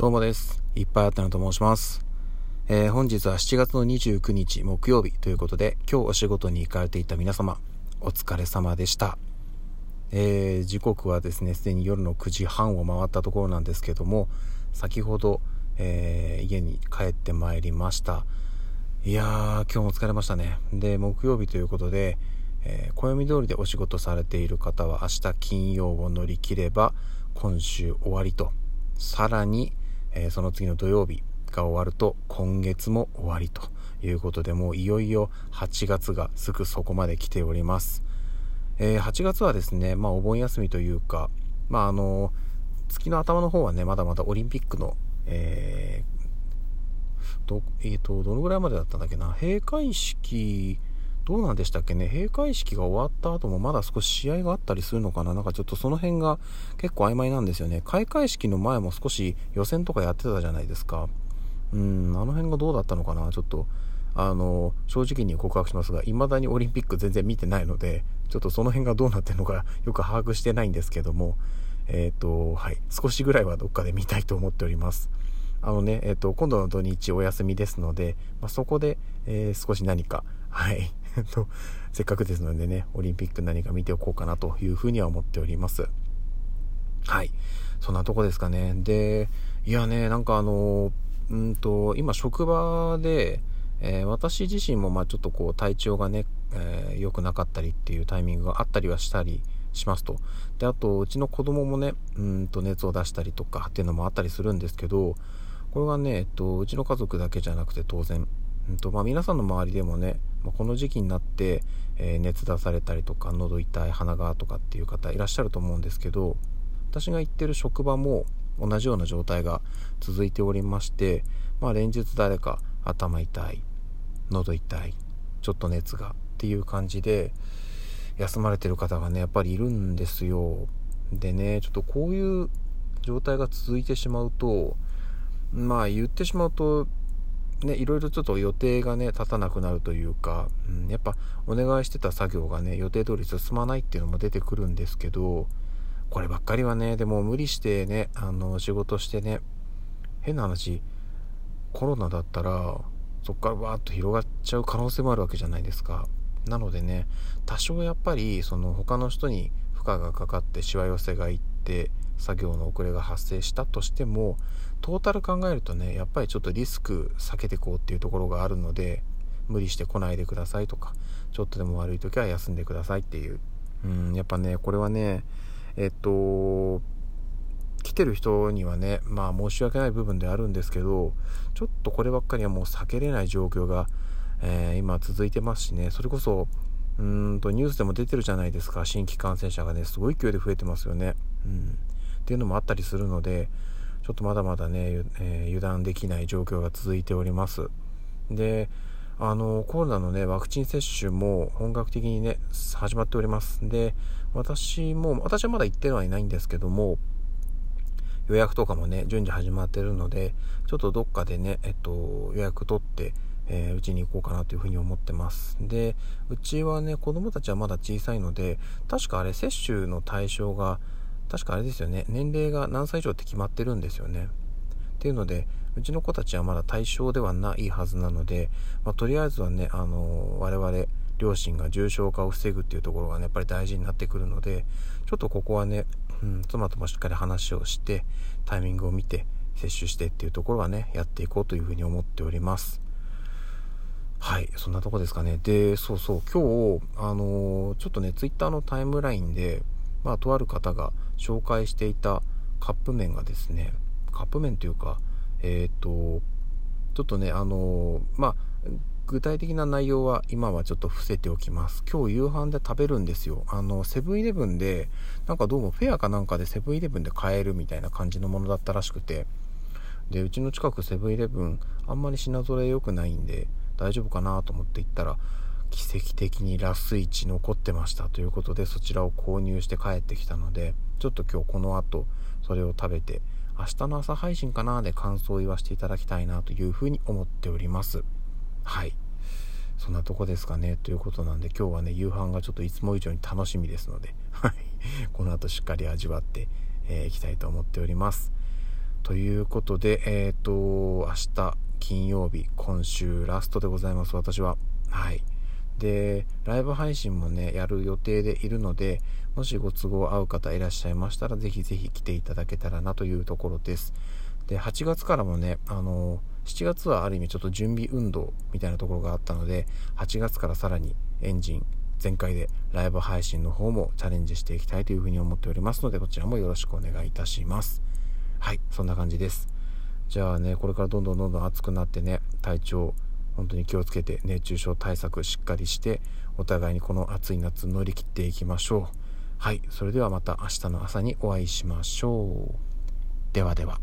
どうもです。いっぱいあったなと申します。えー、本日は7月の29日木曜日ということで、今日お仕事に行かれていた皆様、お疲れ様でした。えー、時刻はですね、すでに夜の9時半を回ったところなんですけども、先ほど、えー、家に帰ってまいりました。いやー、今日も疲れましたね。で、木曜日ということで、えー、暦通りでお仕事されている方は明日金曜を乗り切れば今週終わりとさらに、えー、その次の土曜日が終わると今月も終わりということでもういよいよ8月がすぐそこまで来ております、えー、8月はですねまあお盆休みというかまああの月の頭の方はねまだまだオリンピックの、えー、どえーとどのぐらいまでだったんだっけな閉会式どうなんでしたっけね、閉会式が終わった後もまだ少し試合があったりするのかな？なんかちょっとその辺が結構曖昧なんですよね。開会式の前も少し予選とかやってたじゃないですか。うん、あの辺がどうだったのかな？ちょっと、あの、正直に告白しますが、未だにオリンピック全然見てないので、ちょっとその辺がどうなってるのかよく把握してないんですけども、えっ、ー、と、はい、少しぐらいはどっかで見たいと思っております。あのね、えっ、ー、と、今度の土日お休みですので、まあ、そこで、えー、少し何か、はい、と、せっかくですのでね、オリンピック何か見ておこうかなというふうには思っております。はい。そんなとこですかね。で、いやね、なんかあの、うんと、今職場で、えー、私自身もまあちょっとこう体調がね、えー、良くなかったりっていうタイミングがあったりはしたりしますと。で、あと、うちの子供もね、うんと熱を出したりとかっていうのもあったりするんですけど、これがね、えっと、うちの家族だけじゃなくて当然、うんとまあ、皆さんの周りでもね、まあ、この時期になって、えー、熱出されたりとか喉痛い鼻がとかっていう方いらっしゃると思うんですけど私が行ってる職場も同じような状態が続いておりまして、まあ、連日誰か頭痛い喉痛いちょっと熱がっていう感じで休まれてる方がねやっぱりいるんですよ。でねちょっとこういう状態が続いてしまうとまあ言ってしまうとね、いろいろちょっと予定がね、立たなくなるというか、うん、やっぱお願いしてた作業がね、予定通り進まないっていうのも出てくるんですけど、こればっかりはね、でも無理してね、あの、仕事してね、変な話、コロナだったら、そこからわーっと広がっちゃう可能性もあるわけじゃないですか。なのでね、多少やっぱり、その他の人に負荷がかかってしわ寄せがいって、作業の遅れが発生したとしてもトータル考えるとねやっぱりちょっとリスク避けてこうっていうところがあるので無理して来ないでくださいとかちょっとでも悪い時は休んでくださいっていう。うんやっぱねこれはねえっと来てる人にはねまあ申し訳ない部分であるんですけどちょっとこればっかりはもう避けれない状況が、えー、今続いてますしねそれこそうんとニュースでも出てるじゃないですか。新規感染者がねすごい勢いで増えてますよね。うん。っていうのもあったりするのでちょっとまだまだね、えー、油断できない状況が続いております。であのコロナのねワクチン接種も本格的にね始まっております。で私も私はまだ行ってはいないんですけども予約とかもね順次始まってるのでちょっとどっかでねえっと予約取ってえー、に行こうかなというふうに思ってます。で、うちはね、子供たちはまだ小さいので、確かあれ、接種の対象が確かあれですよね。年齢が何歳以上って決まってるんですよね。っていうのでうちの子たちはまだ対象ではないはずなので、まあ、とりあえずはね、あの我々両親が重症化を防ぐっていうところがねやっぱり大事になってくるのでちょっとここはね、うん、妻ともしっかり話をしてタイミングを見て接種してっていうところはねやっていこうというふうに思っております。はいそんなとこですかね。でそうそう今日あのー、ちょっとね twitter のタイムラインでまあとある方が紹介していたカップ麺がですねカップ麺というかえっ、ー、とちょっとねあのまあ具体的な内容は今はちょっと伏せておきます。今日夕飯で食べるんですよ。あのセブンイレブンでなんかどうもフェアかなんかでセブンイレブンで買えるみたいな感じのものだったらしくて。でうちの近くセブンイレブンあんまり品揃え良くないんで大丈夫かなと思って行ったら奇跡的にラス1残ってましたということでそちらを購入して帰ってきたのでちょっと今日この後それを食べて明日の朝配信かなで感想を言わせていただきたいなというふうに思っております。はい。そんなとこですかねということなんで今日はね夕飯がちょっといつも以上に楽しみですのではい。この後しっかり味わってい、えー、きたいと思っております。ということで、えっ、ー、と、明日金曜日、今週ラストでございます、私は。はい。で、ライブ配信もね、やる予定でいるので、もしご都合合う方いらっしゃいましたら、ぜひぜひ来ていただけたらなというところです。で、8月からもね、あの、7月はある意味ちょっと準備運動みたいなところがあったので、8月からさらにエンジン全開でライブ配信の方もチャレンジしていきたいというふうに思っておりますので、こちらもよろしくお願いいたします。はい、そんな感じです。じゃあね、これからどんどんどんどん暑くなってね、体調、本当に気をつけて熱中症対策しっかりして、お互いにこの暑い夏乗り切っていきましょう。はい、それではまた明日の朝にお会いしましょう。ではでは。